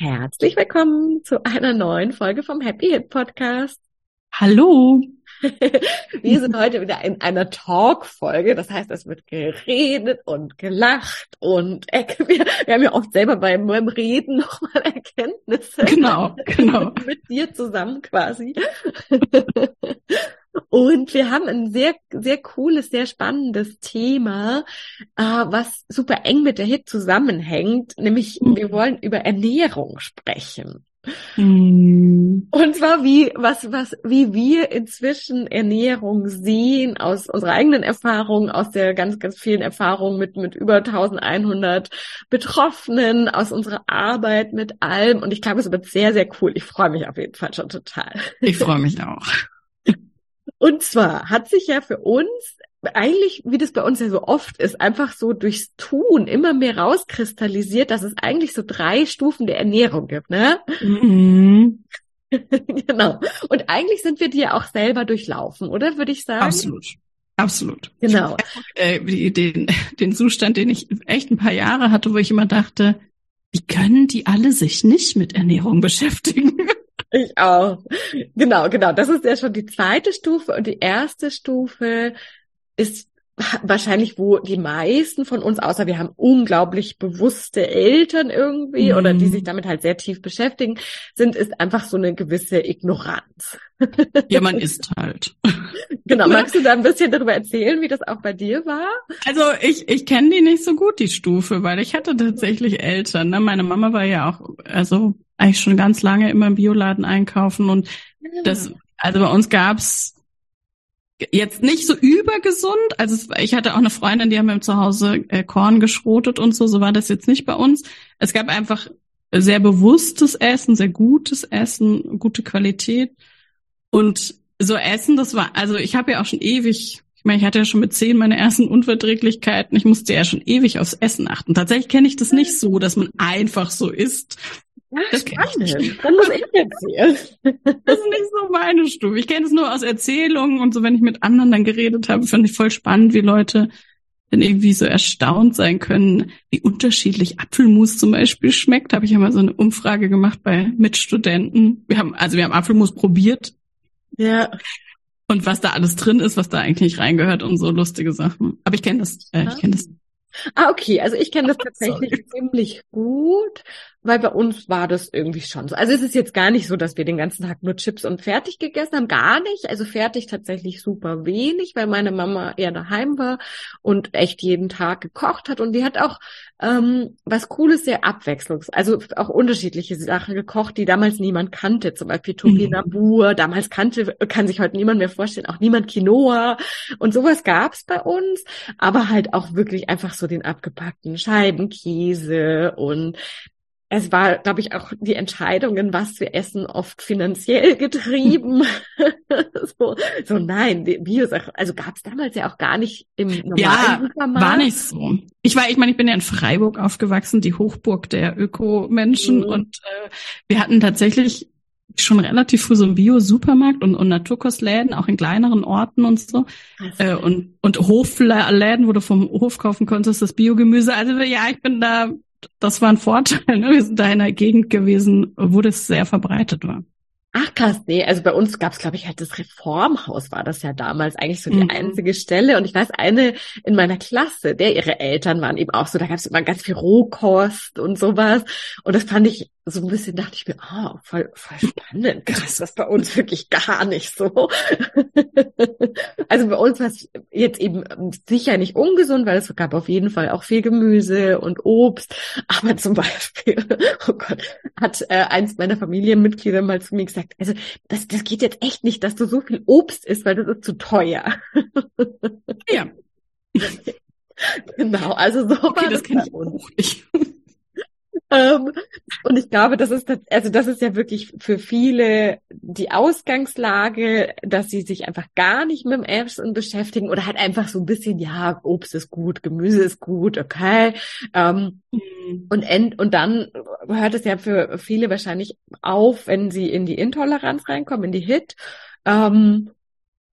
Herzlich willkommen zu einer neuen Folge vom Happy Hit Podcast. Hallo. Wir sind heute wieder in einer Talk-Folge. Das heißt, es wird geredet und gelacht und wir, wir haben ja oft selber beim, beim Reden nochmal Erkenntnisse. Genau, genau. Mit dir zusammen quasi. Und wir haben ein sehr, sehr cooles, sehr spannendes Thema, äh, was super eng mit der Hit zusammenhängt, nämlich mhm. wir wollen über Ernährung sprechen. Mhm. Und zwar wie, was, was, wie wir inzwischen Ernährung sehen aus unserer eigenen Erfahrung, aus der ganz, ganz vielen Erfahrungen mit, mit über 1100 Betroffenen, aus unserer Arbeit mit allem. Und ich glaube, es wird sehr, sehr cool. Ich freue mich auf jeden Fall schon total. Ich freue mich auch. Und zwar hat sich ja für uns eigentlich, wie das bei uns ja so oft ist, einfach so durchs Tun immer mehr rauskristallisiert, dass es eigentlich so drei Stufen der Ernährung gibt, ne? Mhm. genau. Und eigentlich sind wir die ja auch selber durchlaufen, oder würde ich sagen? Absolut. Absolut. Genau. Äh, den, den Zustand, den ich echt ein paar Jahre hatte, wo ich immer dachte, wie können die alle sich nicht mit Ernährung beschäftigen? Ich auch. Genau, genau. Das ist ja schon die zweite Stufe und die erste Stufe ist wahrscheinlich, wo die meisten von uns, außer wir haben unglaublich bewusste Eltern irgendwie mhm. oder die sich damit halt sehr tief beschäftigen, sind, ist einfach so eine gewisse Ignoranz. Ja, man ist halt. Genau. Magst du da ein bisschen darüber erzählen, wie das auch bei dir war? Also ich, ich kenne die nicht so gut, die Stufe, weil ich hatte tatsächlich Eltern. Ne? Meine Mama war ja auch, also eigentlich schon ganz lange immer im Bioladen einkaufen und ja. das, also bei uns gab's jetzt nicht so übergesund. Also ich hatte auch eine Freundin, die haben im Zuhause äh, Korn geschrotet und so. So war das jetzt nicht bei uns. Es gab einfach sehr bewusstes Essen, sehr gutes Essen, gute Qualität und so Essen. Das war also ich habe ja auch schon ewig. Ich meine, ich hatte ja schon mit zehn meine ersten Unverträglichkeiten. Ich musste ja schon ewig aufs Essen achten. Tatsächlich kenne ich das nicht so, dass man einfach so isst. Das spannend. Dann muss ich erzählen. Das ist nicht so meine Stufe. Ich kenne es nur aus Erzählungen und so, wenn ich mit anderen dann geredet habe, fand ich voll spannend, wie Leute dann irgendwie so erstaunt sein können, wie unterschiedlich Apfelmus zum Beispiel schmeckt. Habe ich ja mal so eine Umfrage gemacht bei Mitstudenten. Wir haben, also wir haben Apfelmus probiert. Ja. Und was da alles drin ist, was da eigentlich reingehört und so lustige Sachen. Aber ich kenne das, äh, ich kenne das. Ah, okay. Also ich kenne das tatsächlich Sorry. ziemlich gut weil bei uns war das irgendwie schon so. Also es ist jetzt gar nicht so, dass wir den ganzen Tag nur Chips und fertig gegessen haben, gar nicht. Also fertig tatsächlich super wenig, weil meine Mama eher daheim war und echt jeden Tag gekocht hat. Und die hat auch ähm, was Cooles, sehr abwechslungs, also auch unterschiedliche Sachen gekocht, die damals niemand kannte, zum Beispiel Topinambur, mhm. damals kannte, kann sich heute niemand mehr vorstellen, auch niemand Quinoa. Und sowas gab's bei uns, aber halt auch wirklich einfach so den abgepackten Scheibenkäse und es war, glaube ich, auch die Entscheidungen, was wir essen, oft finanziell getrieben. so, so nein, die Biosachen, also gab es damals ja auch gar nicht im normalen ja, Supermarkt. war nicht so. Ich war, ich meine, ich bin ja in Freiburg aufgewachsen, die Hochburg der Ökomenschen mhm. und äh, wir hatten tatsächlich schon relativ früh so einen Bio-Supermarkt und, und Naturkostläden, auch in kleineren Orten und so. Äh, und, und Hofläden, wo du vom Hof kaufen konntest, das Biogemüse. Also ja, ich bin da das war ein Vorteil. Ne? Wir sind da in einer Gegend gewesen, wo das sehr verbreitet war. Ach krass, nee, also bei uns gab es, glaube ich, halt das Reformhaus war das ja damals eigentlich so die mhm. einzige Stelle. Und ich weiß, eine in meiner Klasse, der ihre Eltern waren eben auch so, da gab es immer ganz viel Rohkost und sowas. Und das fand ich so ein bisschen, dachte ich mir, ah, oh, voll, voll spannend. Krass, das bei uns wirklich gar nicht so. also bei uns war es jetzt eben sicher nicht ungesund, weil es gab auf jeden Fall auch viel Gemüse und Obst. Aber zum Beispiel, oh Gott, hat äh, eins meiner Familienmitglieder mal zu mir gesagt, gesagt, also das, das geht jetzt echt nicht, dass du so viel Obst isst, weil das ist zu teuer. Ja. genau, also so okay, war das, das kenne ich auch nicht. Ähm, und ich glaube, das ist, also das ist ja wirklich für viele die Ausgangslage, dass sie sich einfach gar nicht mit dem Essen beschäftigen oder halt einfach so ein bisschen, ja, Obst ist gut, Gemüse ist gut, okay. Ähm, mhm. und, end, und dann hört es ja für viele wahrscheinlich auf, wenn sie in die Intoleranz reinkommen, in die HIT. Ähm,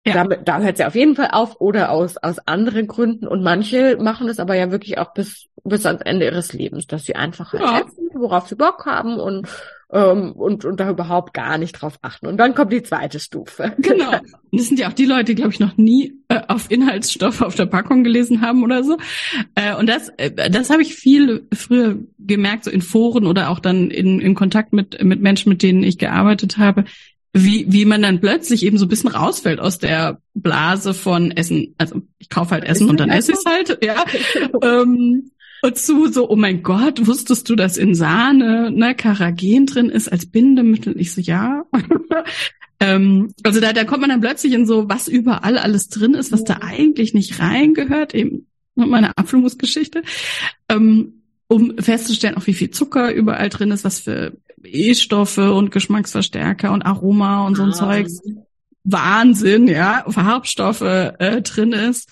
ja. Damit, da hört sie auf jeden Fall auf oder aus, aus anderen Gründen. Und manche machen es aber ja wirklich auch bis, bis ans Ende ihres Lebens, dass sie einfach halt ja. essen, worauf sie Bock haben und, ähm, und, und da überhaupt gar nicht drauf achten. Und dann kommt die zweite Stufe. Genau. Das sind ja auch die Leute, die, glaube ich, noch nie äh, auf Inhaltsstoffe auf der Packung gelesen haben oder so. Äh, und das, äh, das habe ich viel früher gemerkt, so in Foren oder auch dann in, in Kontakt mit, mit Menschen, mit denen ich gearbeitet habe wie, wie man dann plötzlich eben so ein bisschen rausfällt aus der Blase von Essen. Also ich kaufe halt Essen und dann esse ich es halt, ja. ähm, und zu so, oh mein Gott, wusstest du, dass in Sahne ne, Karagen drin ist als Bindemittel? Ich so, ja. ähm, also da, da kommt man dann plötzlich in so, was überall alles drin ist, was da eigentlich nicht reingehört, eben meine Apfelmusgeschichte. Ähm, um festzustellen, auch wie viel Zucker überall drin ist, was für E-Stoffe und Geschmacksverstärker und Aroma und so ein ah. Zeugs. Wahnsinn, ja, Farbstoffe äh, drin ist.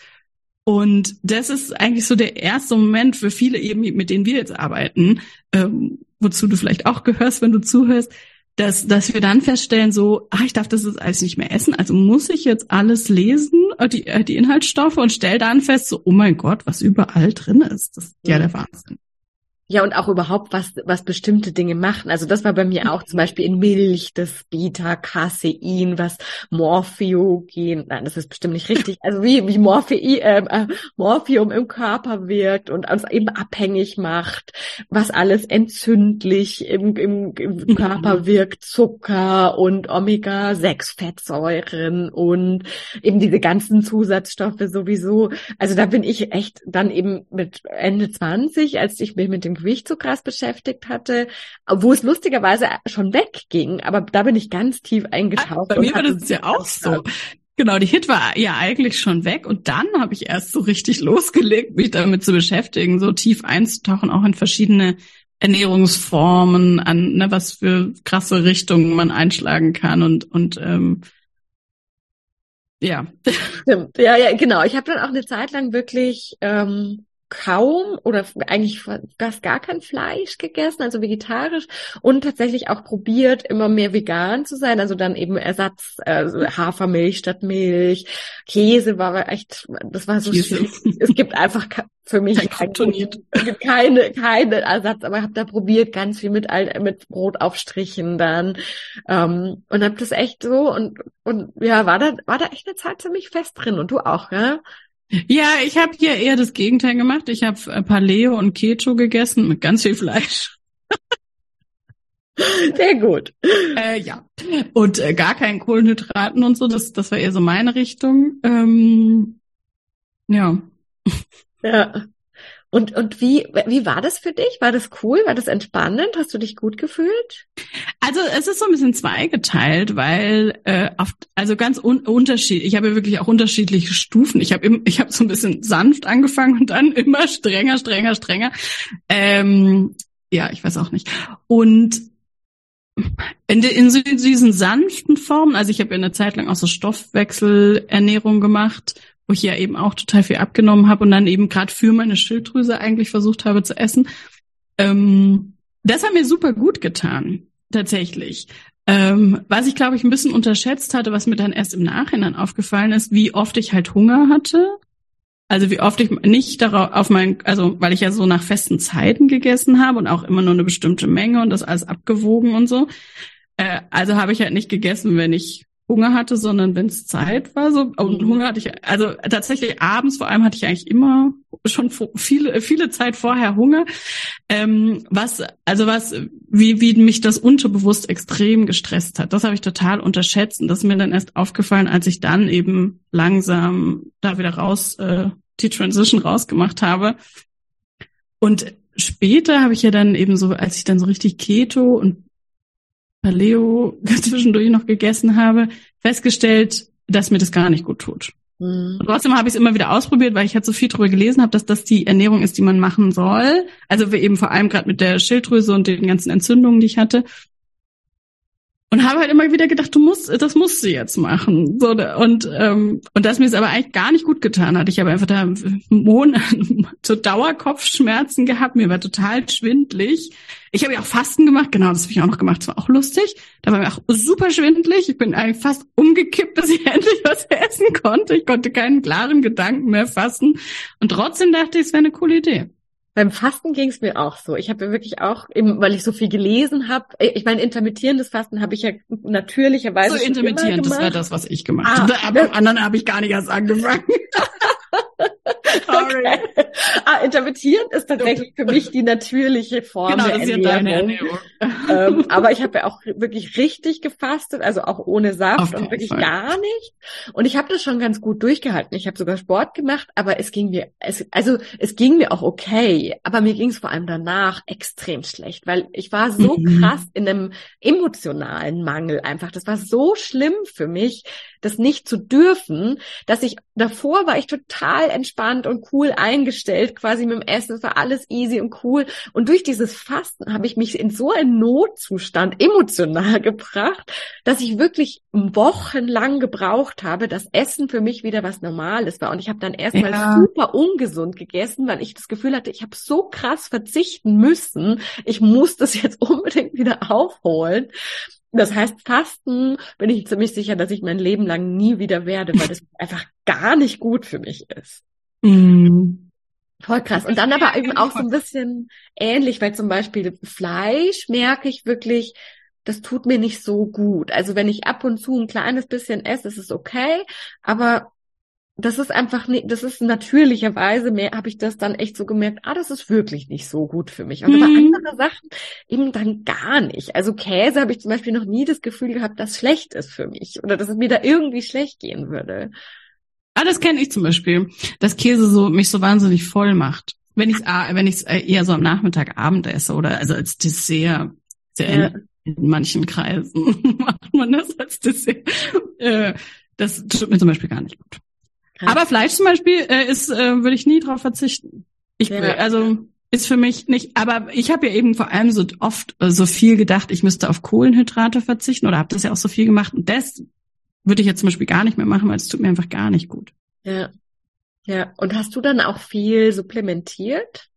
Und das ist eigentlich so der erste Moment für viele eben, mit denen wir jetzt arbeiten, ähm, wozu du vielleicht auch gehörst, wenn du zuhörst, dass, dass wir dann feststellen, so, ah, ich darf das jetzt alles nicht mehr essen, also muss ich jetzt alles lesen, äh, die, äh, die Inhaltsstoffe und stell dann fest, so, oh mein Gott, was überall drin ist. Das ist ja der Wahnsinn. Ja, und auch überhaupt, was, was bestimmte Dinge machen. Also das war bei mir auch zum Beispiel in Milch, das Beta-Casein, was Morphiogen, nein, das ist bestimmt nicht richtig, also wie, wie Morphi, äh, äh, Morphium im Körper wirkt und uns eben abhängig macht, was alles entzündlich im, im, im Körper wirkt, Zucker und Omega-6-Fettsäuren und eben diese ganzen Zusatzstoffe sowieso. Also da bin ich echt dann eben mit Ende 20, als ich mich mit dem Gewicht so krass beschäftigt hatte, wo es lustigerweise schon wegging, aber da bin ich ganz tief eingetaucht. Bei mir war das ja auch so. Genau, die Hit war ja eigentlich schon weg und dann habe ich erst so richtig losgelegt, mich damit zu beschäftigen, so tief einzutauchen, auch in verschiedene Ernährungsformen, an ne, was für krasse Richtungen man einschlagen kann und und ähm, ja. Stimmt. Ja, ja, genau. Ich habe dann auch eine Zeit lang wirklich ähm, kaum oder eigentlich fast gar kein Fleisch gegessen, also vegetarisch und tatsächlich auch probiert, immer mehr vegan zu sein, also dann eben Ersatz, also Hafermilch statt Milch, Käse war echt, das war so schwierig. Es gibt einfach für mich kein, keine, keine Ersatz, aber habe da probiert, ganz viel mit, mit Brotaufstrichen dann ähm, und habe das echt so und und ja, war da war da echt eine Zeit ziemlich fest drin und du auch, ja? Ja, ich habe hier eher das Gegenteil gemacht. Ich habe äh, Paleo und Keto gegessen mit ganz viel Fleisch. Sehr gut. Äh, ja. Und äh, gar keinen Kohlenhydraten und so. Das, das war eher so meine Richtung. Ähm, ja. Ja. Und, und wie, wie war das für dich? War das cool? War das entspannend? Hast du dich gut gefühlt? Also es ist so ein bisschen zweigeteilt, weil äh, auf, also ganz un unterschiedlich. Ich habe wirklich auch unterschiedliche Stufen. Ich habe ich habe so ein bisschen sanft angefangen und dann immer strenger, strenger, strenger. Ähm, ja, ich weiß auch nicht. Und in, in, in diesen sanften Formen, also ich habe ja eine Zeit lang auch so Stoffwechselernährung gemacht wo ich ja eben auch total viel abgenommen habe und dann eben gerade für meine Schilddrüse eigentlich versucht habe zu essen. Ähm, das hat mir super gut getan, tatsächlich. Ähm, was ich, glaube ich, ein bisschen unterschätzt hatte, was mir dann erst im Nachhinein aufgefallen ist, wie oft ich halt Hunger hatte. Also wie oft ich nicht darauf auf mein, also weil ich ja so nach festen Zeiten gegessen habe und auch immer nur eine bestimmte Menge und das alles abgewogen und so. Äh, also habe ich halt nicht gegessen, wenn ich Hunger hatte, sondern wenn es Zeit war. So und mhm. Hunger hatte ich, also tatsächlich abends vor allem hatte ich eigentlich immer schon viele viele Zeit vorher Hunger. Ähm, was also was wie wie mich das unterbewusst extrem gestresst hat, das habe ich total unterschätzt und das ist mir dann erst aufgefallen, als ich dann eben langsam da wieder raus äh, die Transition rausgemacht habe. Und später habe ich ja dann eben so, als ich dann so richtig Keto und Paleo zwischendurch noch gegessen habe, festgestellt, dass mir das gar nicht gut tut. Mhm. Trotzdem habe ich es immer wieder ausprobiert, weil ich halt so viel darüber gelesen habe, dass das die Ernährung ist, die man machen soll. Also eben vor allem gerade mit der Schilddrüse und den ganzen Entzündungen, die ich hatte. Und habe halt immer wieder gedacht, du musst, das musst du jetzt machen. So, und, ähm, und das mir es aber eigentlich gar nicht gut getan hat. Ich habe einfach da Monate so Dauerkopfschmerzen gehabt, mir war total schwindlig. Ich habe ja auch Fasten gemacht, genau, das habe ich auch noch gemacht, das war auch lustig. Da war mir auch super schwindlig. Ich bin eigentlich fast umgekippt, dass ich endlich was essen konnte. Ich konnte keinen klaren Gedanken mehr fassen. Und trotzdem dachte ich, es wäre eine coole Idee. Beim Fasten ging es mir auch so. Ich habe wirklich auch, eben, weil ich so viel gelesen habe, äh, ich meine, intermittierendes Fasten habe ich ja natürlicherweise. So intermittierend, das war das, was ich gemacht ah, habe. Aber am anderen habe ich gar nicht erst angefangen. Sorry. Okay. Ah, intermittierend ist tatsächlich für mich die natürliche Form genau, der das Ernährung. Ist ja deine Ernährung. ähm, aber ich habe ja auch wirklich richtig gefastet, also auch ohne Saft und wirklich Fall. gar nicht. Und ich habe das schon ganz gut durchgehalten. Ich habe sogar Sport gemacht, aber es ging mir, es, also es ging mir auch okay, aber mir ging es vor allem danach extrem schlecht, weil ich war so mhm. krass in einem emotionalen Mangel einfach. Das war so schlimm für mich, das nicht zu dürfen, dass ich davor war ich total entspannt und cool eingestellt, quasi mit dem Essen, es war alles easy und cool. Und durch dieses Fasten habe ich mich in so einen Notzustand emotional gebracht, dass ich wirklich wochenlang gebraucht habe, dass Essen für mich wieder was Normales war. Und ich habe dann erstmal ja. super ungesund gegessen, weil ich das Gefühl hatte, ich habe so krass verzichten müssen. Ich muss das jetzt unbedingt wieder aufholen. Das heißt, Fasten bin ich ziemlich sicher, dass ich mein Leben lang nie wieder werde, weil das einfach gar nicht gut für mich ist. Mm. Voll krass. Und dann aber eben auch so ein bisschen ähnlich, weil zum Beispiel Fleisch merke ich wirklich, das tut mir nicht so gut. Also wenn ich ab und zu ein kleines bisschen esse, ist es okay, aber das ist einfach nicht, das ist natürlicherweise mehr, habe ich das dann echt so gemerkt, ah, das ist wirklich nicht so gut für mich. Und mhm. aber andere Sachen eben dann gar nicht. Also Käse habe ich zum Beispiel noch nie das Gefühl gehabt, dass schlecht ist für mich oder dass es mir da irgendwie schlecht gehen würde. Ah, das kenne ich zum Beispiel, dass Käse so mich so wahnsinnig voll macht. Wenn ich es wenn ich's eher so am Nachmittag Abend esse oder also als Dessert. Ja. In, in manchen Kreisen macht man das als Dessert. Äh, das tut mir zum Beispiel gar nicht gut. Aber Fleisch zum Beispiel äh, ist, äh, würde ich nie drauf verzichten. Ich ja. also ist für mich nicht, aber ich habe ja eben vor allem so oft äh, so viel gedacht, ich müsste auf Kohlenhydrate verzichten oder habe das ja auch so viel gemacht und das würde ich jetzt zum Beispiel gar nicht mehr machen, weil es tut mir einfach gar nicht gut. Ja. Ja. Und hast du dann auch viel supplementiert?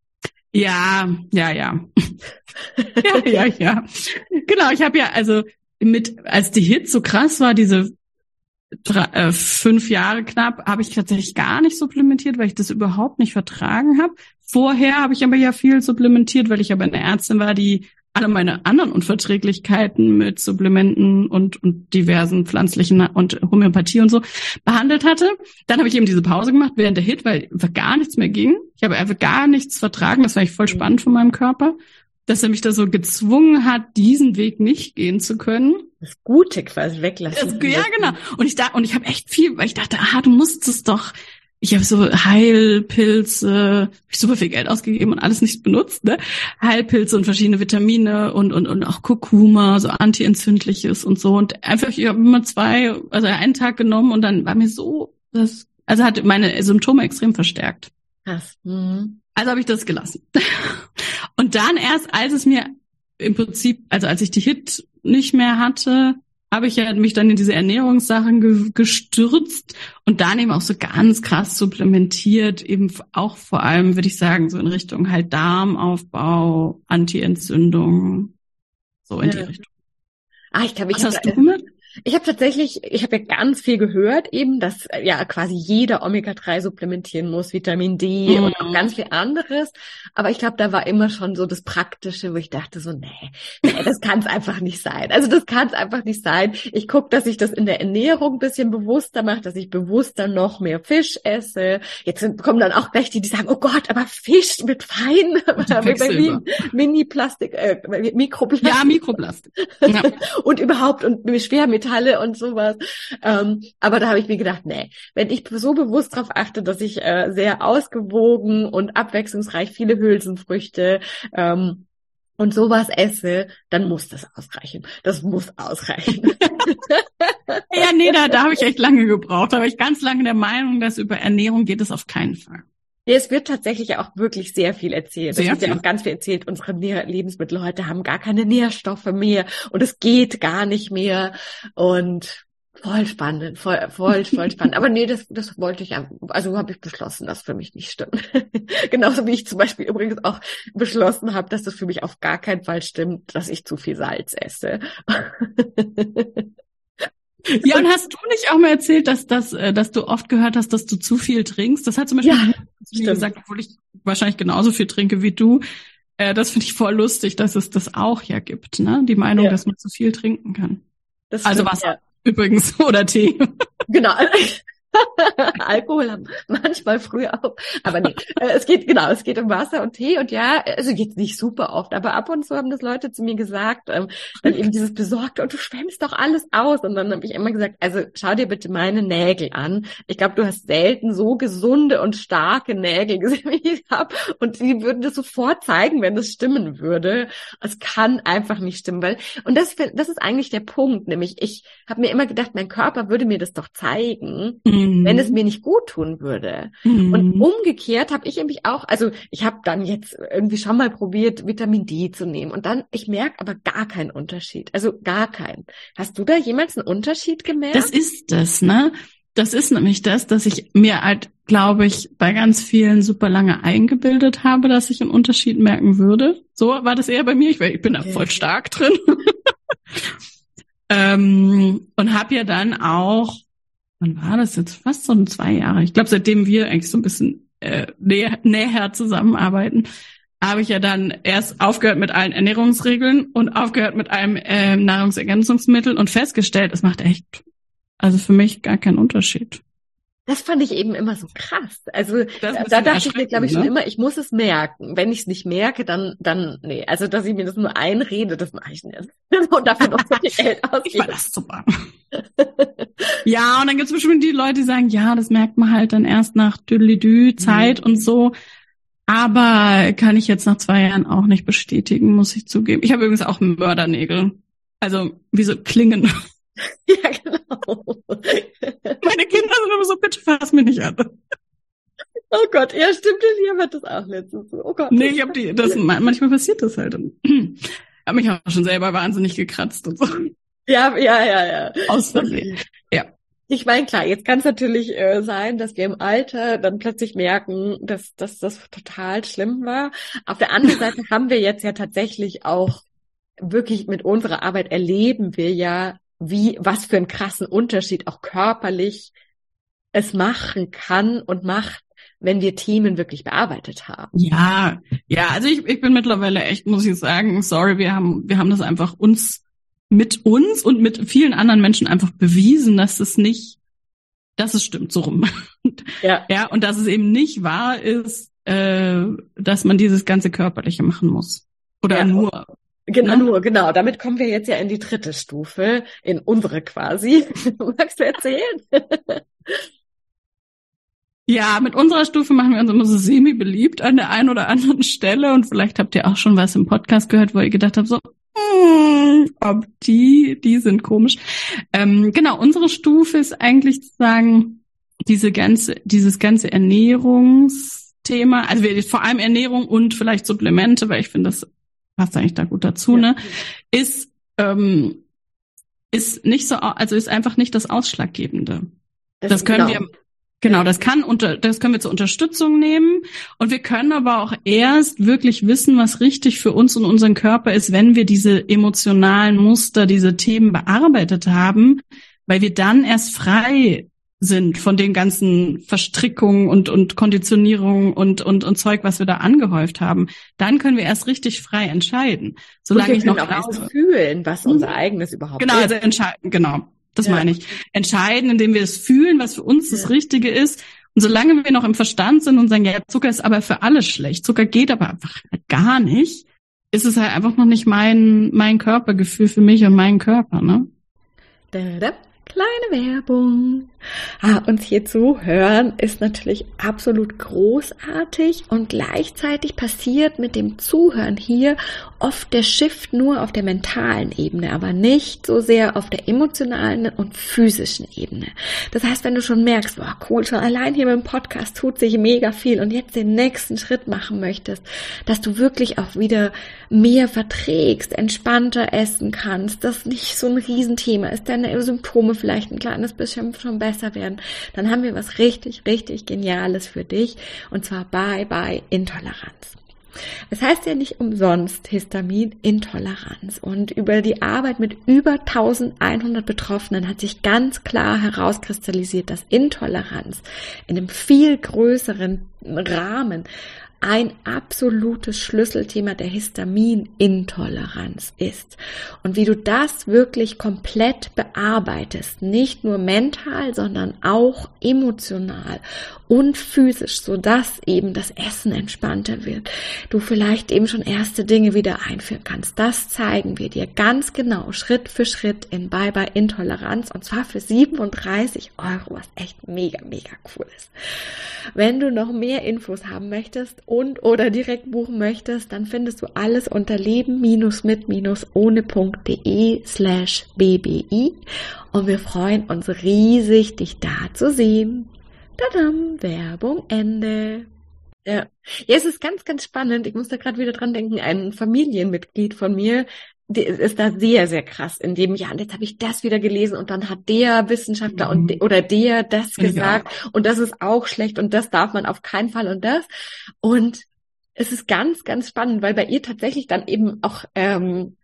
Ja, ja, ja. ja, ja, ja. Genau, ich habe ja also mit, als die Hit so krass war, diese drei, äh, fünf Jahre knapp habe ich tatsächlich gar nicht supplementiert, weil ich das überhaupt nicht vertragen habe. Vorher habe ich aber ja viel supplementiert, weil ich aber eine Ärztin war, die alle meine anderen Unverträglichkeiten mit Supplementen und, und diversen pflanzlichen und Homöopathie und so behandelt hatte. Dann habe ich eben diese Pause gemacht während der Hit, weil gar nichts mehr ging. Ich habe einfach gar nichts vertragen. Das war ich voll spannend von meinem Körper, dass er mich da so gezwungen hat, diesen Weg nicht gehen zu können das Gute quasi weglassen. Das, ja, genau. Und ich da und ich habe echt viel, weil ich dachte, ah, du musst es doch. Ich habe so Heilpilze, hab ich super viel Geld ausgegeben und alles nicht benutzt, ne? Heilpilze und verschiedene Vitamine und und und auch Kurkuma, so antientzündliches und so und einfach ich habe immer zwei, also einen Tag genommen und dann war mir so, das also hat meine Symptome extrem verstärkt. Krass. Mhm. Also habe ich das gelassen. Und dann erst, als es mir im Prinzip, also als ich die Hit nicht mehr hatte, habe ich ja mich dann in diese Ernährungssachen ge gestürzt und dann eben auch so ganz krass supplementiert, eben auch vor allem, würde ich sagen, so in Richtung halt Darmaufbau, Anti-Entzündung, so in ja. die Richtung. Ah, ich glaube, ich Was hast du gemacht? Ich habe tatsächlich, ich habe ja ganz viel gehört eben, dass äh, ja quasi jeder Omega-3 supplementieren muss, Vitamin D mhm. und auch ganz viel anderes. Aber ich glaube, da war immer schon so das Praktische, wo ich dachte so, nee, nee das kann es einfach nicht sein. Also das kann es einfach nicht sein. Ich gucke, dass ich das in der Ernährung ein bisschen bewusster mache, dass ich bewusster noch mehr Fisch esse. Jetzt sind, kommen dann auch gleich die, die sagen, oh Gott, aber Fisch mit fein, Mini-Plastik, äh, Mikroplastik. Ja, Mikroplastik. Ja. und überhaupt und Schwermetalle und sowas. Ähm, aber da habe ich mir gedacht, nee, wenn ich so bewusst darauf achte, dass ich äh, sehr ausgewogen und abwechslungsreich viele Hülsenfrüchte ähm, und sowas esse, dann muss das ausreichen. Das muss ausreichen. ja, nee, da, da habe ich echt lange gebraucht. Da war ich ganz lange der Meinung, dass über Ernährung geht es auf keinen Fall. Ja, es wird tatsächlich auch wirklich sehr viel erzählt. Sehr es wird ja auch ganz viel erzählt. Unsere Lebensmittel heute haben gar keine Nährstoffe mehr und es geht gar nicht mehr. Und voll spannend, voll, voll, voll spannend. Aber nee, das, das wollte ich, also habe ich beschlossen, dass für mich nicht stimmt. Genauso wie ich zum Beispiel übrigens auch beschlossen habe, dass das für mich auf gar keinen Fall stimmt, dass ich zu viel Salz esse. Ja, und hast du nicht auch mal erzählt, dass, dass, äh, dass du oft gehört hast, dass du zu viel trinkst? Das hat zum Beispiel ja, mir gesagt, obwohl ich wahrscheinlich genauso viel trinke wie du. Äh, das finde ich voll lustig, dass es das auch ja gibt, ne? Die Meinung, ja. dass man zu viel trinken kann. Das also Wasser ja. übrigens oder Tee. Genau. Alkohol haben manchmal früher auch. Aber nee, äh, es geht, genau, es geht um Wasser und Tee und ja, also jetzt nicht super oft, aber ab und zu haben das Leute zu mir gesagt, ähm, dann eben dieses Besorgte und du schwemmst doch alles aus. Und dann habe ich immer gesagt, also schau dir bitte meine Nägel an. Ich glaube, du hast selten so gesunde und starke Nägel gesehen, wie ich habe. Und die würden das sofort zeigen, wenn das stimmen würde. Es kann einfach nicht stimmen, weil, und das, das ist eigentlich der Punkt, nämlich ich habe mir immer gedacht, mein Körper würde mir das doch zeigen. Mhm mhm. wenn es mir nicht gut tun würde. Mhm. Und umgekehrt habe ich nämlich auch, also ich habe dann jetzt irgendwie schon mal probiert, Vitamin D zu nehmen und dann, ich merke aber gar keinen Unterschied. Also gar keinen. Hast du da jemals einen Unterschied gemerkt? Das ist das, ne? Das ist nämlich das, dass ich mir halt, glaube ich, bei ganz vielen super lange eingebildet habe, dass ich einen Unterschied merken würde. So war das eher bei mir. Ich, ich bin da voll stark drin. ähm, und habe ja dann auch wann war das jetzt? Fast so zwei Jahre. Ich glaube, seitdem wir eigentlich so ein bisschen äh, näher, näher zusammenarbeiten, habe ich ja dann erst aufgehört mit allen Ernährungsregeln und aufgehört mit einem äh, Nahrungsergänzungsmittel und festgestellt, es macht echt, also für mich gar keinen Unterschied. Das fand ich eben immer so krass. Also da, da dachte ich mir, glaube ich, schon ne? immer, ich muss es merken. Wenn ich es nicht merke, dann, dann, nee. Also, dass ich mir das nur einrede, das mache ich nicht. Und dafür noch so viel Geld ausgeben. Ich das super. ja, und dann gibt es bestimmt die Leute, die sagen, ja, das merkt man halt dann erst nach Düdelidü Zeit mhm. und so. Aber kann ich jetzt nach zwei Jahren auch nicht bestätigen, muss ich zugeben. Ich habe übrigens auch Mördernägel. Also wie so Klingen. Ja, genau. Meine Kinder sind immer so, bitte fass mich nicht an. Oh Gott, ja, stimmt, hier hat das auch letztens. Oh Gott. Nee, ich habe die, das, manchmal passiert das halt. Hab mich auch schon selber wahnsinnig gekratzt und so. Ja, ja, ja, ja. Aus Versehen. Ja. Ich meine, klar, jetzt kann es natürlich äh, sein, dass wir im Alter dann plötzlich merken, dass, dass das total schlimm war. Auf der anderen Seite haben wir jetzt ja tatsächlich auch wirklich mit unserer Arbeit erleben wir ja, wie, was für einen krassen Unterschied auch körperlich es machen kann und macht, wenn wir Themen wirklich bearbeitet haben. Ja, ja, also ich, ich bin mittlerweile echt, muss ich sagen, sorry, wir haben, wir haben das einfach uns mit uns und mit vielen anderen Menschen einfach bewiesen, dass es nicht, dass es stimmt so rum. Ja. ja, und dass es eben nicht wahr ist, äh, dass man dieses ganze Körperliche machen muss. Oder ja. nur Genau, nur, genau. Damit kommen wir jetzt ja in die dritte Stufe, in unsere quasi. Magst du erzählen? Ja, mit unserer Stufe machen wir uns immer so semi-beliebt an der einen oder anderen Stelle und vielleicht habt ihr auch schon was im Podcast gehört, wo ihr gedacht habt, so, mm, ob die, die sind komisch. Ähm, genau, unsere Stufe ist eigentlich zu sagen, diese ganze, dieses ganze Ernährungsthema, also wir, vor allem Ernährung und vielleicht Supplemente, weil ich finde, das passt eigentlich da gut dazu, ja. ne? Ist, ähm, ist nicht so, also ist einfach nicht das Ausschlaggebende. Das, das können genau. wir Genau, das kann unter, das können wir zur Unterstützung nehmen. Und wir können aber auch erst wirklich wissen, was richtig für uns und unseren Körper ist, wenn wir diese emotionalen Muster, diese Themen bearbeitet haben, weil wir dann erst frei sind von den ganzen Verstrickungen und, und Konditionierungen und, und, und Zeug, was wir da angehäuft haben. Dann können wir erst richtig frei entscheiden. Solange ich noch auch erst fühlen, was unser mhm. eigenes überhaupt genau, ist. Genau, also entscheiden, genau. Das ja. meine ich. Entscheiden, indem wir es fühlen, was für uns ja. das Richtige ist. Und solange wir noch im Verstand sind und sagen, ja, Zucker ist aber für alle schlecht, Zucker geht aber einfach gar nicht, ist es halt einfach noch nicht mein, mein Körpergefühl für mich und meinen Körper, ne? Da, da. Kleine Werbung. Ah, uns hier zuhören ist natürlich absolut großartig und gleichzeitig passiert mit dem Zuhören hier oft der Shift nur auf der mentalen Ebene, aber nicht so sehr auf der emotionalen und physischen Ebene. Das heißt, wenn du schon merkst, boah, cool, schon allein hier beim Podcast tut sich mega viel und jetzt den nächsten Schritt machen möchtest, dass du wirklich auch wieder mehr verträgst, entspannter essen kannst, das nicht so ein Riesenthema ist, deine Symptome vielleicht ein kleines bisschen schon besser werden, dann haben wir was richtig, richtig Geniales für dich und zwar Bye Bye Intoleranz. Es heißt ja nicht umsonst Histaminintoleranz und über die Arbeit mit über 1100 Betroffenen hat sich ganz klar herauskristallisiert, dass Intoleranz in einem viel größeren Rahmen ein absolutes Schlüsselthema der Histaminintoleranz ist. Und wie du das wirklich komplett bearbeitest, nicht nur mental, sondern auch emotional und physisch, so dass eben das Essen entspannter wird. Du vielleicht eben schon erste Dinge wieder einführen kannst. Das zeigen wir dir ganz genau Schritt für Schritt in Bye Bye Intoleranz und zwar für 37 Euro, was echt mega, mega cool ist. Wenn du noch mehr Infos haben möchtest und oder direkt buchen möchtest, dann findest du alles unter leben-mit-ohne.de slash bbi und wir freuen uns riesig, dich da zu sehen. Tadam, Werbung, Ende. Ja. ja, es ist ganz, ganz spannend. Ich muss da gerade wieder dran denken. Ein Familienmitglied von mir ist da sehr, sehr krass in dem, ja, und jetzt habe ich das wieder gelesen und dann hat der Wissenschaftler mhm. und de, oder der das gesagt ja. und das ist auch schlecht und das darf man auf keinen Fall und das. Und es ist ganz, ganz spannend, weil bei ihr tatsächlich dann eben auch ähm,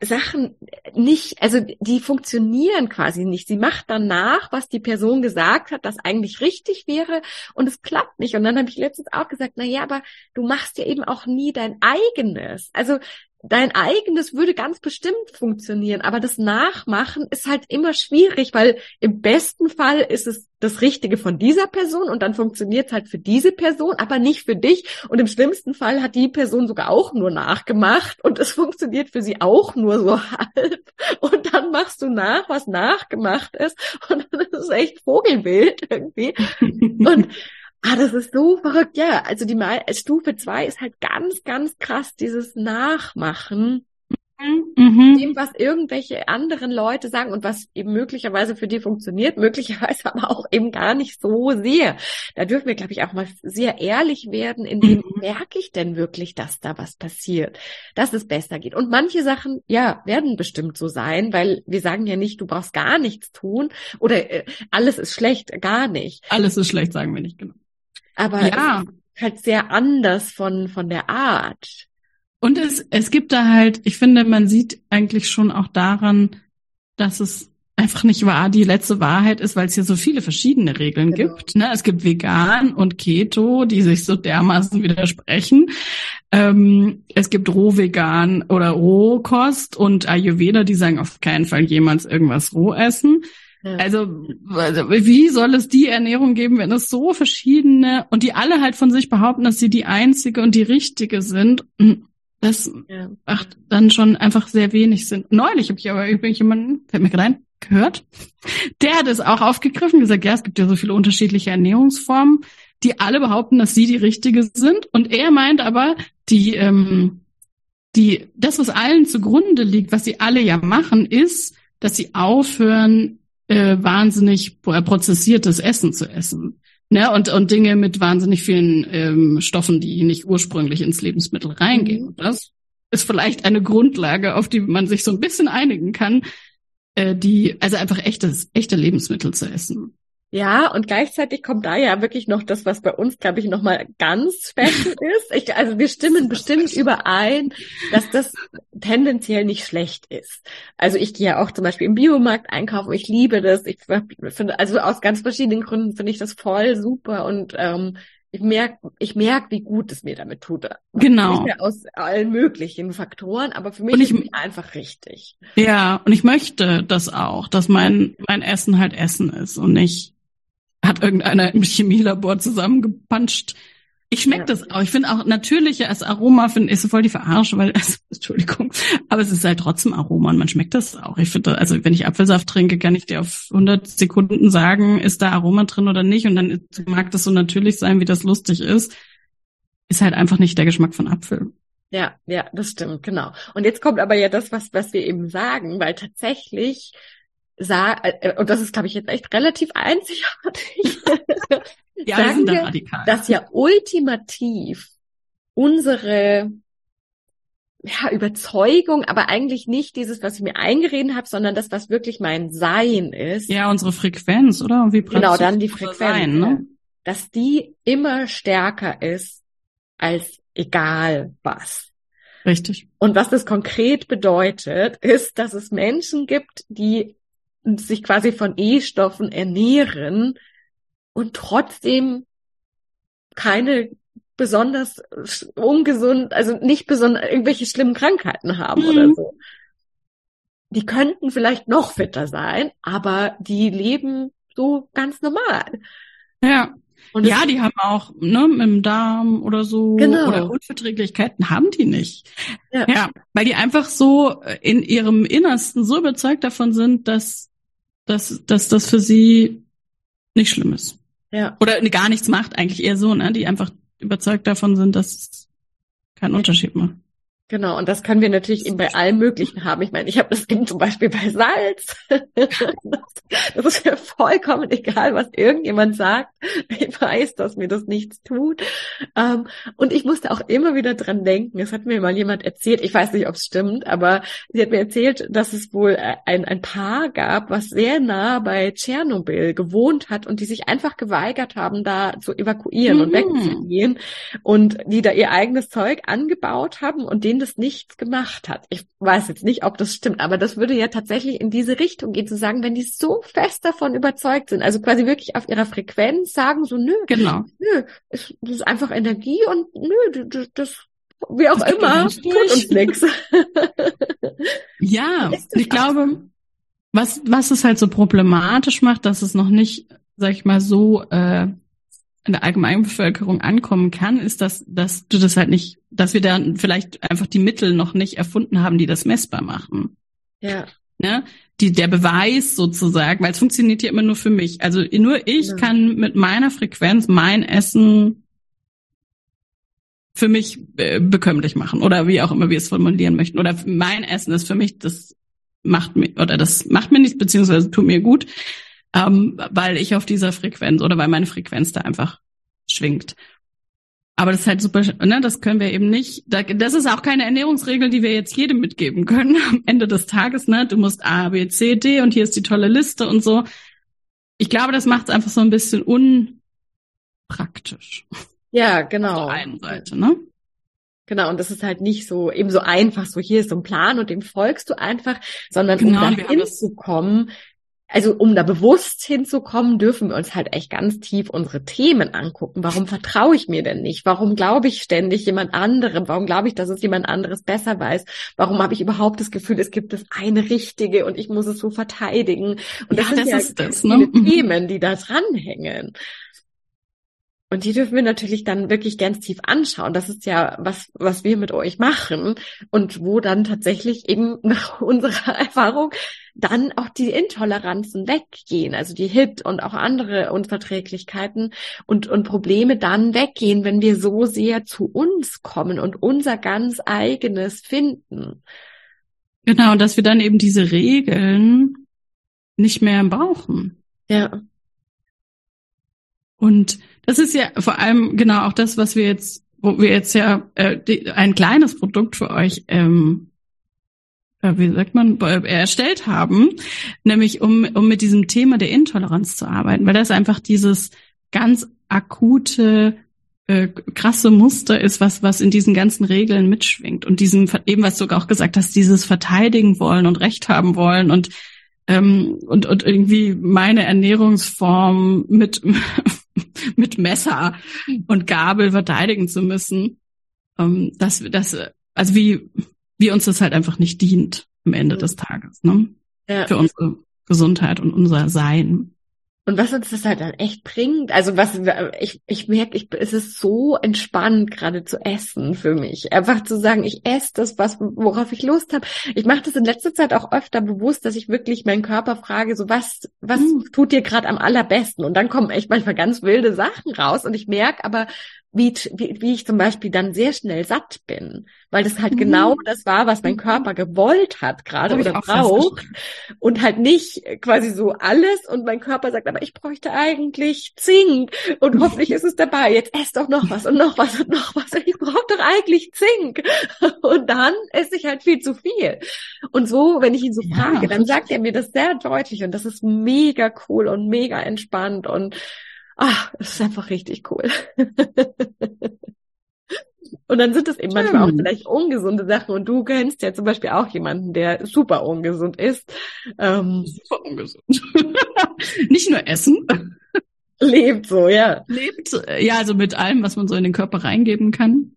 Sachen nicht, also die funktionieren quasi nicht. Sie macht dann nach, was die Person gesagt hat, das eigentlich richtig wäre und es klappt nicht. Und dann habe ich letztens auch gesagt, na ja, aber du machst ja eben auch nie dein eigenes. Also dein eigenes würde ganz bestimmt funktionieren, aber das Nachmachen ist halt immer schwierig, weil im besten Fall ist es das Richtige von dieser Person und dann funktioniert es halt für diese Person, aber nicht für dich. Und im schlimmsten Fall hat die Person sogar auch nur nachgemacht und es funktioniert für sie auch nur so halb. Und dann machst du nach, was nachgemacht ist und das ist echt Vogelbild irgendwie. Und Ah, das ist so verrückt. Ja, also die Mal Stufe zwei ist halt ganz, ganz krass, dieses Nachmachen. Mhm. Dem, was irgendwelche anderen Leute sagen und was eben möglicherweise für die funktioniert, möglicherweise aber auch eben gar nicht so sehr. Da dürfen wir, glaube ich, auch mal sehr ehrlich werden, in dem mhm. merke ich denn wirklich, dass da was passiert, dass es besser geht. Und manche Sachen, ja, werden bestimmt so sein, weil wir sagen ja nicht, du brauchst gar nichts tun oder äh, alles ist schlecht, gar nicht. Alles ist schlecht, sagen wir nicht, genau. Aber ja. halt sehr anders von, von der Art. Und es, es gibt da halt, ich finde, man sieht eigentlich schon auch daran, dass es einfach nicht wahr die letzte Wahrheit ist, weil es hier so viele verschiedene Regeln genau. gibt. Ne? Es gibt Vegan und Keto, die sich so dermaßen widersprechen. Ähm, es gibt Rohvegan oder Rohkost und Ayurveda, die sagen auf keinen Fall jemals irgendwas roh essen. Also, also, wie soll es die Ernährung geben, wenn es so verschiedene und die alle halt von sich behaupten, dass sie die einzige und die richtige sind? Das ja. macht dann schon einfach sehr wenig Sinn. Neulich habe ich aber übrigens jemanden, fällt mir gerade ein, gehört, der hat es auch aufgegriffen, gesagt, ja, es gibt ja so viele unterschiedliche Ernährungsformen, die alle behaupten, dass sie die richtige sind. Und er meint aber, die, ähm, die, das, was allen zugrunde liegt, was sie alle ja machen, ist, dass sie aufhören, äh, wahnsinnig prozessiertes Essen zu essen. Ne? Und, und Dinge mit wahnsinnig vielen ähm, Stoffen, die nicht ursprünglich ins Lebensmittel reingehen. Mhm. das ist vielleicht eine Grundlage, auf die man sich so ein bisschen einigen kann, äh, die, also einfach echtes, echte Lebensmittel zu essen. Ja, und gleichzeitig kommt da ja wirklich noch das, was bei uns, glaube ich, nochmal ganz special ist. Ich, also wir stimmen bestimmt überein, dass das tendenziell nicht schlecht ist. Also ich gehe ja auch zum Beispiel im Biomarkt einkaufen. Ich liebe das. Ich finde, also aus ganz verschiedenen Gründen finde ich das voll super und ähm, ich merke, ich merk, wie gut es mir damit tut. Genau. Aus allen möglichen Faktoren, aber für mich ich, ist es einfach richtig. Ja, und ich möchte das auch, dass mein, mein Essen halt Essen ist und nicht hat irgendeiner im Chemielabor zusammengepanscht. Ich schmecke ja. das auch. Ich finde auch natürliche als Aroma finde ich so voll die Verarsche, weil also, Entschuldigung, aber es ist halt trotzdem Aroma und man schmeckt das auch. Ich finde, also wenn ich Apfelsaft trinke, kann ich dir auf 100 Sekunden sagen, ist da Aroma drin oder nicht und dann mag das so natürlich sein, wie das lustig ist. Ist halt einfach nicht der Geschmack von Apfel. Ja, ja, das stimmt, genau. Und jetzt kommt aber ja das, was, was wir eben sagen, weil tatsächlich sah, äh, und das ist, glaube ich, jetzt echt relativ einzigartig, ja, sagen wir, radikal. dass ja ultimativ unsere ja, Überzeugung, aber eigentlich nicht dieses, was ich mir eingeredet habe, sondern das, was wirklich mein Sein ist. Ja, unsere Frequenz, oder? Wie genau, dann die Frequenz. Sein, ne? Dass die immer stärker ist als egal was. Richtig. Und was das konkret bedeutet, ist, dass es Menschen gibt, die sich quasi von E-Stoffen ernähren und trotzdem keine besonders ungesund, also nicht besonders irgendwelche schlimmen Krankheiten haben mhm. oder so. Die könnten vielleicht noch fitter sein, aber die leben so ganz normal. Ja. Und ja, die haben auch ne, mit dem Darm oder so genau. oder Unverträglichkeiten haben die nicht. Ja. ja, weil die einfach so in ihrem Innersten so überzeugt davon sind, dass dass, dass das für sie nicht schlimm ist. Ja. Oder gar nichts macht, eigentlich eher so, ne? Die einfach überzeugt davon sind, dass es keinen Unterschied macht. Genau, und das können wir natürlich eben bei allem Möglichen haben. Ich meine, ich habe das eben zum Beispiel bei Salz. das ist mir vollkommen egal, was irgendjemand sagt. Ich weiß, dass mir das nichts tut. Ähm, und ich musste auch immer wieder dran denken. Es hat mir mal jemand erzählt, ich weiß nicht, ob es stimmt, aber sie hat mir erzählt, dass es wohl ein, ein Paar gab, was sehr nah bei Tschernobyl gewohnt hat und die sich einfach geweigert haben, da zu evakuieren mhm. und wegzugehen und die da ihr eigenes Zeug angebaut haben und denen das nichts gemacht hat. Ich weiß jetzt nicht, ob das stimmt, aber das würde ja tatsächlich in diese Richtung gehen, zu sagen, wenn die so fest davon überzeugt sind, also quasi wirklich auf ihrer Frequenz sagen, so, nö, genau. nö, es, das ist einfach Energie und nö, das, das wie auch das immer, tut uns nichts. Ja, ich glaube, was, was es halt so problematisch macht, dass es noch nicht, sag ich mal, so äh, in der Allgemeinbevölkerung ankommen kann, ist, dass, dass du das halt nicht, dass wir da vielleicht einfach die Mittel noch nicht erfunden haben, die das messbar machen. Ja. Ne? Die, der Beweis sozusagen, weil es funktioniert ja immer nur für mich. Also nur ich ja. kann mit meiner Frequenz mein Essen für mich äh, bekömmlich machen oder wie auch immer wir es formulieren möchten. Oder mein Essen ist für mich, das macht mir oder das macht mir nichts, beziehungsweise tut mir gut ähm, weil ich auf dieser Frequenz oder weil meine Frequenz da einfach schwingt. Aber das ist halt super, ne, das können wir eben nicht. Das ist auch keine Ernährungsregel, die wir jetzt jedem mitgeben können am Ende des Tages, ne? Du musst A, B, C, D und hier ist die tolle Liste und so. Ich glaube, das macht es einfach so ein bisschen unpraktisch. Ja, genau. Auf der einen Seite, ne? Genau, und das ist halt nicht so eben so einfach, so hier ist so ein Plan und dem folgst du einfach, sondern genau, um da hinzukommen, also um da bewusst hinzukommen, dürfen wir uns halt echt ganz tief unsere Themen angucken. Warum vertraue ich mir denn nicht? Warum glaube ich ständig jemand anderem? Warum glaube ich, dass es jemand anderes besser weiß? Warum habe ich überhaupt das Gefühl, es gibt das eine Richtige und ich muss es so verteidigen? Und das ja, sind das ja das, ne? Mhm. Themen, die da dranhängen. Und die dürfen wir natürlich dann wirklich ganz tief anschauen. Das ist ja was, was wir mit euch machen und wo dann tatsächlich eben nach unserer Erfahrung dann auch die Intoleranzen weggehen, also die HIT und auch andere Unverträglichkeiten und, und Probleme dann weggehen, wenn wir so sehr zu uns kommen und unser ganz eigenes finden. Genau, und dass wir dann eben diese Regeln nicht mehr brauchen. Ja. Und das ist ja vor allem genau auch das, was wir jetzt, wo wir jetzt ja äh, die, ein kleines Produkt für euch ähm, äh, wie sagt man, erstellt haben, nämlich um, um mit diesem Thema der Intoleranz zu arbeiten, weil das einfach dieses ganz akute äh, krasse Muster ist, was was in diesen ganzen Regeln mitschwingt und diesem eben was du auch gesagt hast, dieses verteidigen wollen und Recht haben wollen und ähm, und und irgendwie meine Ernährungsform mit mit Messer und Gabel verteidigen zu müssen, ähm, dass das also wie wie uns das halt einfach nicht dient am Ende des Tages, ne? Ja. Für unsere Gesundheit und unser Sein. Und was uns das halt dann echt bringt, also was ich, ich merke, ich, es ist so entspannt, gerade zu essen für mich. Einfach zu sagen, ich esse das, was, worauf ich Lust habe. Ich mache das in letzter Zeit auch öfter bewusst, dass ich wirklich meinen Körper frage, so was, was mhm. tut dir gerade am allerbesten? Und dann kommen echt manchmal ganz wilde Sachen raus. Und ich merke aber, wie, wie, wie ich zum Beispiel dann sehr schnell satt bin, weil das halt mhm. genau das war, was mein Körper gewollt hat gerade oder braucht und halt nicht quasi so alles und mein Körper sagt, aber ich bräuchte eigentlich Zink und hoffentlich ist es dabei. Jetzt ess doch noch was und noch was und noch was. Ich brauche doch eigentlich Zink und dann esse ich halt viel zu viel. Und so, wenn ich ihn so ja, frage, dann sagt er mir das sehr deutlich und das ist mega cool und mega entspannt und ach, das ist einfach richtig cool. Und dann sind es eben manchmal auch vielleicht ungesunde Sachen. Und du kennst ja zum Beispiel auch jemanden, der super ungesund ist. Ähm, super ungesund. Nicht nur essen. Lebt so, ja. Lebt, ja, also mit allem, was man so in den Körper reingeben kann.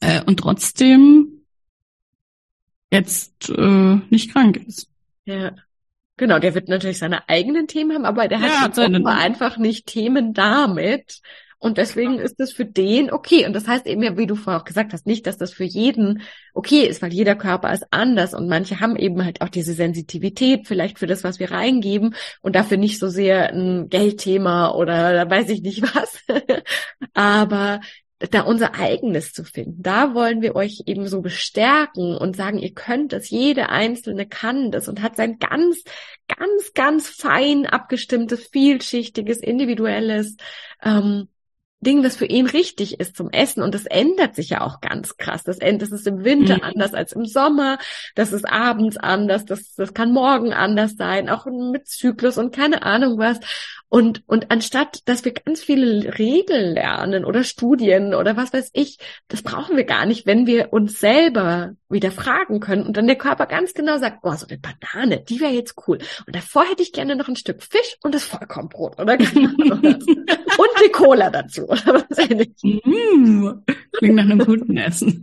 Äh, und trotzdem jetzt äh, nicht krank ist. Ja. Genau, der wird natürlich seine eigenen Themen haben, aber der hat ja, einfach nicht Themen damit. Und deswegen ist das für den okay. Und das heißt eben ja, wie du vorher auch gesagt hast, nicht, dass das für jeden okay ist, weil jeder Körper ist anders und manche haben eben halt auch diese Sensitivität vielleicht für das, was wir reingeben und dafür nicht so sehr ein Geldthema oder weiß ich nicht was. Aber da unser eigenes zu finden. Da wollen wir euch eben so bestärken und sagen, ihr könnt es, jede einzelne kann das und hat sein ganz, ganz, ganz fein abgestimmtes, vielschichtiges, individuelles ähm, Ding, das für ihn richtig ist zum Essen. Und das ändert sich ja auch ganz krass. Das, das ist im Winter mhm. anders als im Sommer. Das ist abends anders. Das, das kann morgen anders sein. Auch mit Zyklus und keine Ahnung was. Und, und anstatt, dass wir ganz viele Regeln lernen oder Studien oder was weiß ich, das brauchen wir gar nicht, wenn wir uns selber wieder fragen können und dann der Körper ganz genau sagt, boah, so eine Banane, die wäre jetzt cool. Und davor hätte ich gerne noch ein Stück Fisch und das Vollkornbrot oder und die Cola dazu. Mm, klingt nach einem guten Essen.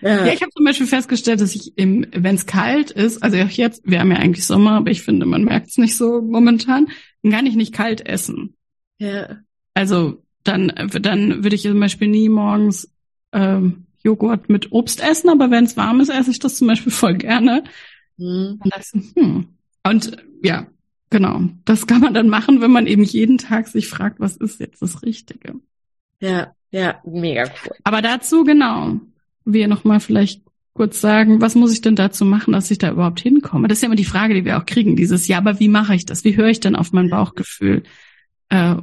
Ja. ja, ich habe zum Beispiel festgestellt, dass ich im, wenn es kalt ist, also auch jetzt, wir haben ja eigentlich Sommer, aber ich finde, man merkt es nicht so momentan, kann ich nicht kalt essen. Ja. Also dann, dann würde ich zum Beispiel nie morgens ähm, Joghurt mit Obst essen, aber wenn es warm ist, esse ich das zum Beispiel voll gerne. Mhm. Und, das, hm. und ja, genau. Das kann man dann machen, wenn man eben jeden Tag sich fragt, was ist jetzt das Richtige. Ja, ja, mega cool. Aber dazu, genau, wir nochmal vielleicht kurz sagen, was muss ich denn dazu machen, dass ich da überhaupt hinkomme? Das ist ja immer die Frage, die wir auch kriegen, dieses, ja, aber wie mache ich das? Wie höre ich denn auf mein Bauchgefühl? Äh,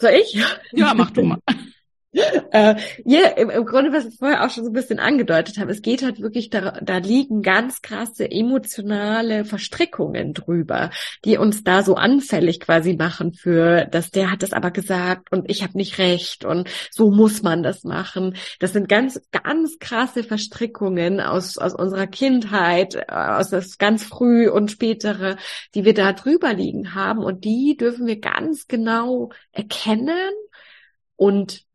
Soll ich? Ja, mach du mal. äh, ja, im, im Grunde, was ich vorher auch schon so ein bisschen angedeutet habe, es geht halt wirklich, da, da liegen ganz krasse emotionale Verstrickungen drüber, die uns da so anfällig quasi machen für, dass der hat das aber gesagt und ich habe nicht recht und so muss man das machen. Das sind ganz, ganz krasse Verstrickungen aus, aus unserer Kindheit, aus das ganz früh und spätere, die wir da drüber liegen haben und die dürfen wir ganz genau erkennen und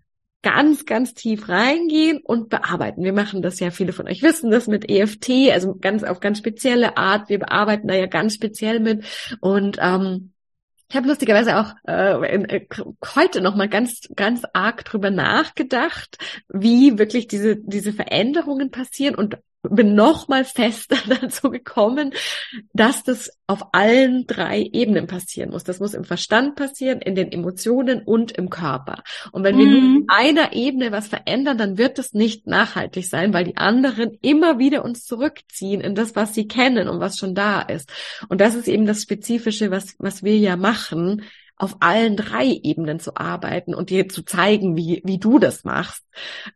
ganz, ganz tief reingehen und bearbeiten. Wir machen das ja, viele von euch wissen das mit EFT, also ganz auf ganz spezielle Art. Wir bearbeiten da ja ganz speziell mit und ähm, ich habe lustigerweise auch äh, äh, heute noch mal ganz ganz arg drüber nachgedacht, wie wirklich diese diese Veränderungen passieren und bin noch mal fester dazu gekommen, dass das auf allen drei Ebenen passieren muss. Das muss im Verstand passieren, in den Emotionen und im Körper. Und wenn wir nur in mhm. einer Ebene was verändern, dann wird es nicht nachhaltig sein, weil die anderen immer wieder uns zurückziehen in das, was sie kennen und was schon da ist. Und das ist eben das Spezifische, was, was wir ja machen, auf allen drei Ebenen zu arbeiten und dir zu zeigen, wie, wie du das machst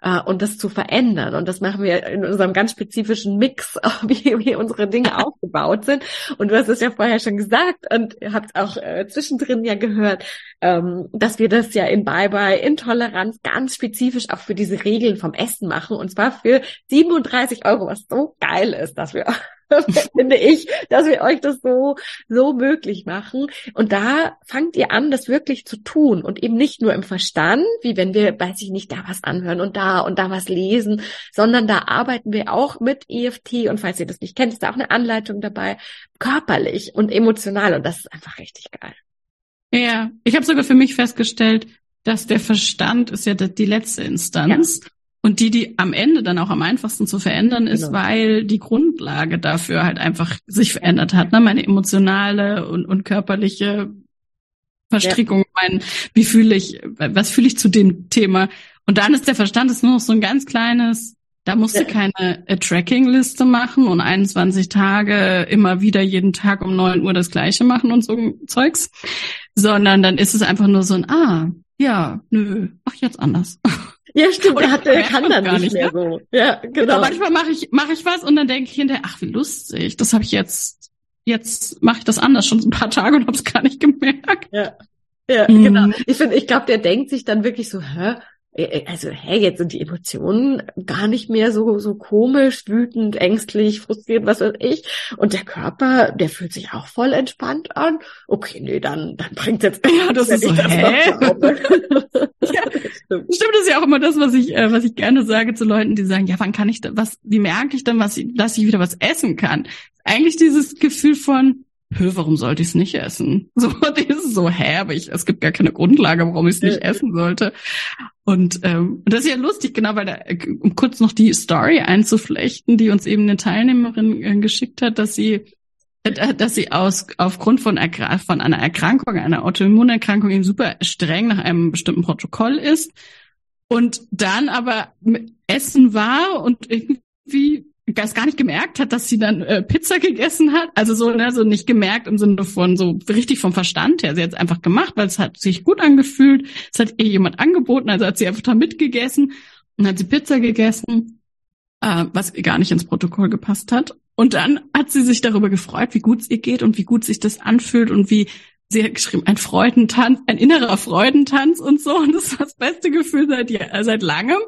äh, und das zu verändern. Und das machen wir in unserem ganz spezifischen Mix, wie, wie unsere Dinge aufgebaut sind. Und du hast es ja vorher schon gesagt und ihr habt auch äh, zwischendrin ja gehört, ähm, dass wir das ja in Bye-Bye Intoleranz ganz spezifisch auch für diese Regeln vom Essen machen. Und zwar für 37 Euro, was so geil ist, dass wir finde ich, dass wir euch das so, so möglich machen. Und da fangt ihr an, das wirklich zu tun und eben nicht nur im Verstand, wie wenn wir, weiß ich nicht, da was anhören und da und da was lesen, sondern da arbeiten wir auch mit EFT und falls ihr das nicht kennt, ist da auch eine Anleitung dabei, körperlich und emotional und das ist einfach richtig geil. Ja, ich habe sogar für mich festgestellt, dass der Verstand ist ja die letzte Instanz. Ja. Und die, die am Ende dann auch am einfachsten zu verändern ist, genau. weil die Grundlage dafür halt einfach sich verändert hat. Ne? Meine emotionale und, und körperliche Verstrickung, ja. mein, wie fühle ich, was fühle ich zu dem Thema? Und dann ist der Verstand ist nur noch so ein ganz kleines, da musst du keine äh, Tracking-Liste machen und 21 Tage immer wieder jeden Tag um 9 Uhr das Gleiche machen und so Zeugs, sondern dann ist es einfach nur so ein, ah, ja, nö, ach jetzt anders. Ja, stimmt, er, hat, er kann dann nicht, nicht mehr ne? so. Ja, genau. genau manchmal mache ich, mache ich was und dann denke ich hinterher, ach, wie lustig, das habe ich jetzt, jetzt mache ich das anders schon ein paar Tage und habe es gar nicht gemerkt. Ja, ja, mhm. genau. Ich finde, ich glaube, der denkt sich dann wirklich so, hä, also hey, jetzt sind die Emotionen gar nicht mehr so so komisch, wütend, ängstlich, frustriert, was weiß ich. Und der Körper, der fühlt sich auch voll entspannt an. Okay, nee, dann dann bringt jetzt ja, das ist so, das hä? ja, stimmt. das ist ja auch immer das, was ich äh, was ich gerne sage zu Leuten, die sagen, ja, wann kann ich da was? Wie merke ich dann, was dass ich wieder was essen kann? Eigentlich dieses Gefühl von hö, warum sollte ich es nicht essen? So, dieses so, hä, aber ich, es gibt gar keine Grundlage, warum ich es nicht essen sollte. Und ähm, das ist ja lustig, genau, weil da, um kurz noch die Story einzuflechten, die uns eben eine Teilnehmerin äh, geschickt hat, dass sie äh, dass sie aus aufgrund von, von einer Erkrankung, einer Autoimmunerkrankung eben super streng nach einem bestimmten Protokoll ist und dann aber Essen war und irgendwie das gar nicht gemerkt hat, dass sie dann äh, Pizza gegessen hat. Also so, ne, so nicht gemerkt im Sinne von so richtig vom Verstand her. Sie hat es einfach gemacht, weil es hat sich gut angefühlt. Es hat ihr jemand angeboten, also hat sie einfach da mitgegessen und hat sie Pizza gegessen, äh, was gar nicht ins Protokoll gepasst hat. Und dann hat sie sich darüber gefreut, wie gut es ihr geht und wie gut sich das anfühlt und wie sie hat geschrieben, ein Freudentanz, ein innerer Freudentanz und so. Und das war das beste Gefühl seit, seit langem.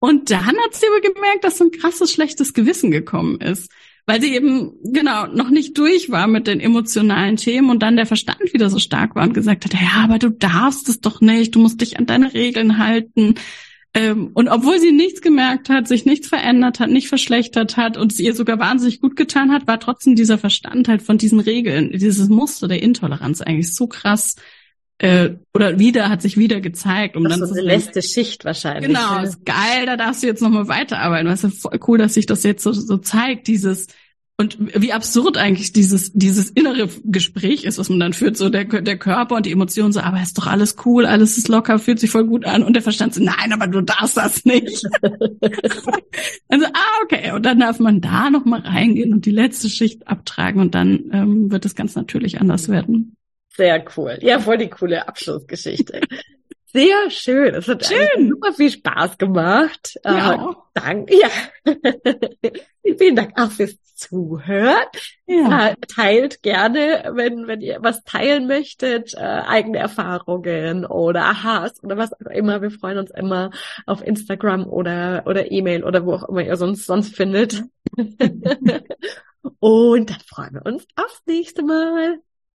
Und dann hat sie aber gemerkt, dass so ein krasses schlechtes Gewissen gekommen ist, weil sie eben genau noch nicht durch war mit den emotionalen Themen und dann der Verstand wieder so stark war und gesagt hat, ja, aber du darfst es doch nicht, du musst dich an deine Regeln halten. Ähm, und obwohl sie nichts gemerkt hat, sich nichts verändert hat, nicht verschlechtert hat und es ihr sogar wahnsinnig gut getan hat, war trotzdem dieser Verstand halt von diesen Regeln, dieses Muster der Intoleranz eigentlich so krass äh, oder wieder hat sich wieder gezeigt, um das dann so eine letzte Schicht wahrscheinlich. Genau, ist geil, da darfst du jetzt nochmal weiterarbeiten. Weißt du, voll cool, dass sich das jetzt so, so zeigt, dieses und wie absurd eigentlich dieses dieses innere Gespräch ist, was man dann führt, so der der Körper und die Emotionen so, aber ist doch alles cool, alles ist locker, fühlt sich voll gut an und der Verstand so, nein, aber du darfst das nicht. also ah okay, und dann darf man da noch mal reingehen und die letzte Schicht abtragen und dann ähm, wird es ganz natürlich anders werden. Sehr cool. Ja, voll die coole Abschlussgeschichte. Sehr schön. Es hat schön. super viel Spaß gemacht. Ja. Äh, danke. Ja. Vielen Dank auch fürs Zuhören. Ja. Äh, teilt gerne, wenn, wenn ihr was teilen möchtet, äh, eigene Erfahrungen oder Aha's oder was auch immer. Wir freuen uns immer auf Instagram oder, oder E-Mail oder wo auch immer ihr sonst, sonst findet. Und dann freuen wir uns aufs nächste Mal.